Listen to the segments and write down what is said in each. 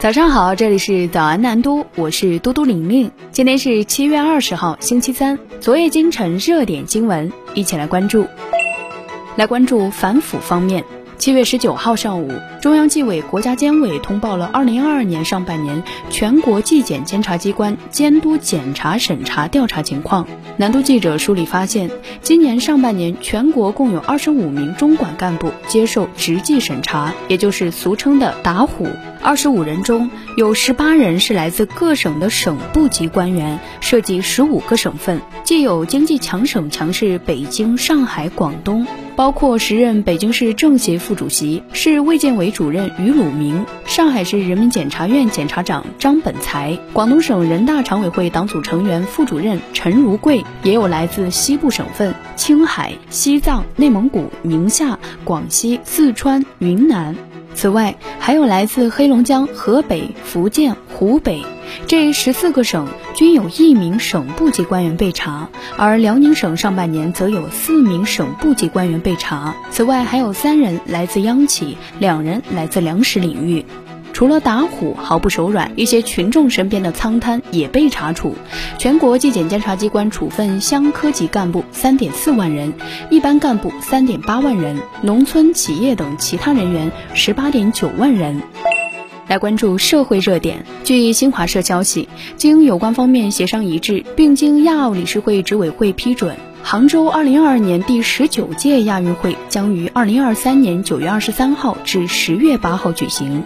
早上好，这里是早安南都，我是嘟嘟玲玲。今天是七月二十号，星期三。昨夜今晨热点新闻，一起来关注。来关注反腐方面。七月十九号上午，中央纪委国家监委通报了二零二二年上半年全国纪检监察机关监督检查审查调查情况。南都记者梳理发现，今年上半年全国共有二十五名中管干部接受执纪审查，也就是俗称的打虎。二十五人中有十八人是来自各省的省部级官员，涉及十五个省份，既有经济强省强市北京、上海、广东。包括时任北京市政协副主席、市卫健委主任于鲁明，上海市人民检察院检察长张本才，广东省人大常委会党组成员、副主任陈如桂，也有来自西部省份青海、西藏、内蒙古、宁夏、广西、四川、云南。此外，还有来自黑龙江、河北、福建、湖北这十四个省均有一名省部级官员被查，而辽宁省上半年则有四名省部级官员被查。此外，还有三人来自央企，两人来自粮食领域。除了打虎毫不手软，一些群众身边的苍摊也被查处。全国纪检监察机关处分乡科级干部三点四万人，一般干部三点八万人，农村企业等其他人员十八点九万人。来关注社会热点。据新华社消息，经有关方面协商一致，并经亚奥理事会执委会批准，杭州二零二二年第十九届亚运会将于二零二三年九月二十三号至十月八号举行。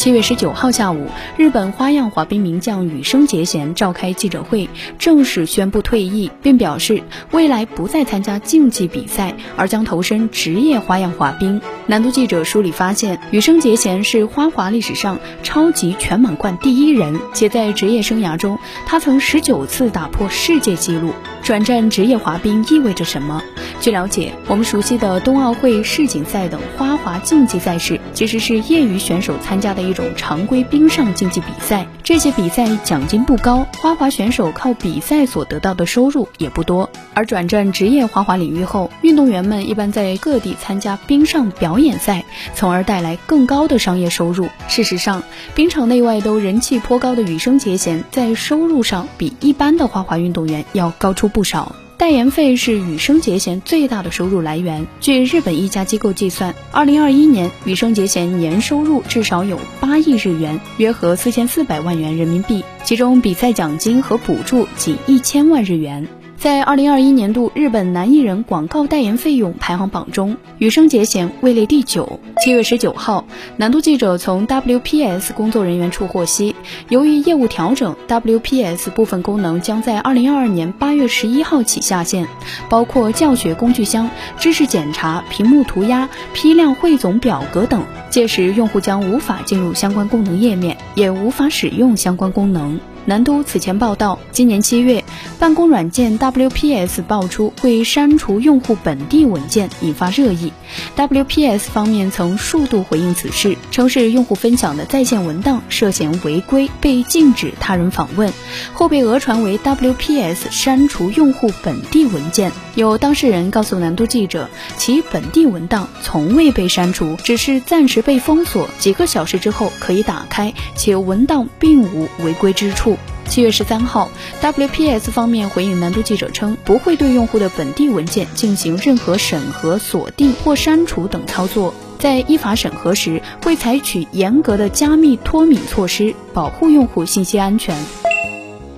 七月十九号下午，日本花样滑冰名将羽生结弦召开记者会，正式宣布退役，并表示未来不再参加竞技比赛，而将投身职业花样滑冰。南都记者梳理发现，羽生结弦是花滑历史上超级全满贯第一人，且在职业生涯中，他曾十九次打破世界纪录。转战职业滑冰意味着什么？据了解，我们熟悉的冬奥会、世锦赛等花滑竞技赛事，其实是业余选手参加的一种常规冰上竞技比赛。这些比赛奖金不高，花滑选手靠比赛所得到的收入也不多。而转战职业花滑领域后，运动员们一般在各地参加冰上表演赛，从而带来更高的商业收入。事实上，冰场内外都人气颇高的羽生结弦，在收入上比一般的花滑运动员要高出不不少。代言费是羽生结弦最大的收入来源。据日本一家机构计算，二零二一年羽生结弦年收入至少有八亿日元，约合四千四百万元人民币，其中比赛奖金和补助仅一千万日元。在二零二一年度日本男艺人广告代言费用排行榜中，羽生结弦位列第九。七月十九号，南都记者从 WPS 工作人员处获悉，由于业务调整，WPS 部分功能将在二零二二年八月十一号起下线，包括教学工具箱、知识检查、屏幕涂鸦、批量汇总表格等。届时，用户将无法进入相关功能页面，也无法使用相关功能。南都此前报道，今年七月，办公软件 WPS 爆出会删除用户本地文件，引发热议。WPS 方面曾数度回应此事，称是用户分享的在线文档涉嫌违规，被禁止他人访问，后被讹传为 WPS 删除用户本地文件。有当事人告诉南都记者，其本地文档从未被删除，只是暂时被封锁，几个小时之后可以打开，且文档并无违规之处。七月十三号，WPS 方面回应南都记者称，不会对用户的本地文件进行任何审核、锁定或删除等操作，在依法审核时会采取严格的加密脱敏措施，保护用户信息安全。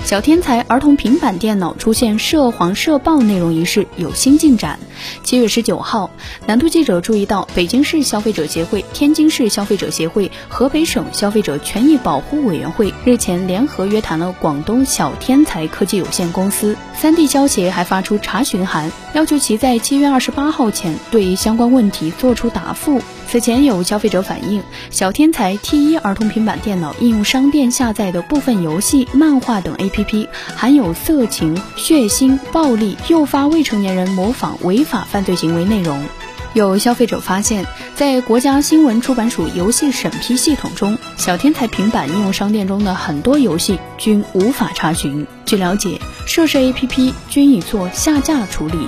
小天才儿童平板电脑出现涉黄涉暴内容一事有新进展。七月十九号，南都记者注意到，北京市消费者协会、天津市消费者协会、河北省消费者权益保护委员会日前联合约谈了广东小天才科技有限公司。三地消协还发出查询函，要求其在七月二十八号前对相关问题作出答复。此前有消费者反映，小天才 T 一儿童平板电脑应用商店下载的部分游戏、漫画等 A APP 含有色情、血腥、暴力，诱发未成年人模仿违法犯罪行为内容。有消费者发现，在国家新闻出版署游戏审批系统中，小天才平板应用商店中的很多游戏均无法查询。据了解，涉事 APP 均已做下架处理。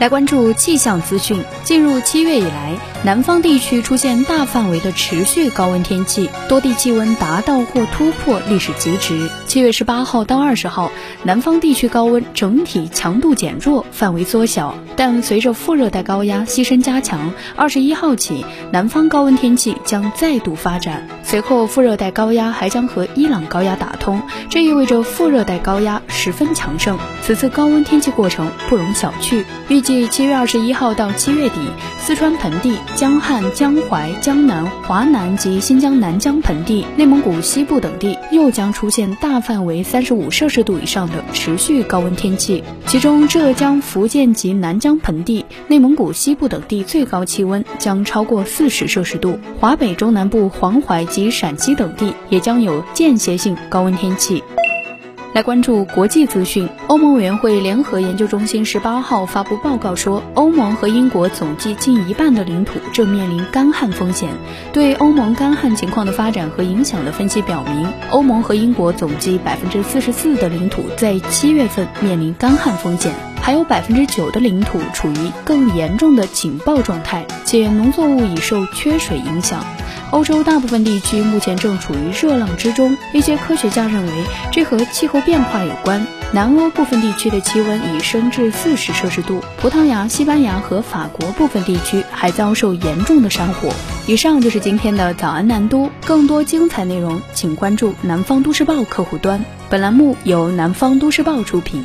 来关注气象资讯。进入七月以来，南方地区出现大范围的持续高温天气，多地气温达到或突破历史极值。七月十八号到二十号，南方地区高温整体强度减弱，范围缩小。但随着副热带高压西伸加强，二十一号起，南方高温天气将再度发展。随后，副热带高压还将和伊朗高压打通，这意味着副热带高压十分强盛。此次高温天气过程不容小觑。预计七月二十一号到七月底，四川盆地、江汉、江淮、江南、华南及新疆南疆盆地、内蒙古西部等地又将出现大范围三十五摄氏度以上的持续高温天气。其中，浙江、福建及南疆盆地、内蒙古西部等地最高气温将超过四十摄氏度，华北中南部黄淮及及陕西等地也将有间歇性高温天气。来关注国际资讯。欧盟委员会联合研究中心十八号发布报告说，欧盟和英国总计近一半的领土正面临干旱风险。对欧盟干旱情况的发展和影响的分析表明，欧盟和英国总计百分之四十四的领土在七月份面临干旱风险，还有百分之九的领土处于更严重的警报状态，且农作物已受缺水影响。欧洲大部分地区目前正处于热浪之中，一些科学家认为这和气候变化有关。南欧部分地区的气温已升至四十摄氏度，葡萄牙、西班牙和法国部分地区还遭受严重的山火。以上就是今天的早安南都，更多精彩内容请关注南方都市报客户端。本栏目由南方都市报出品。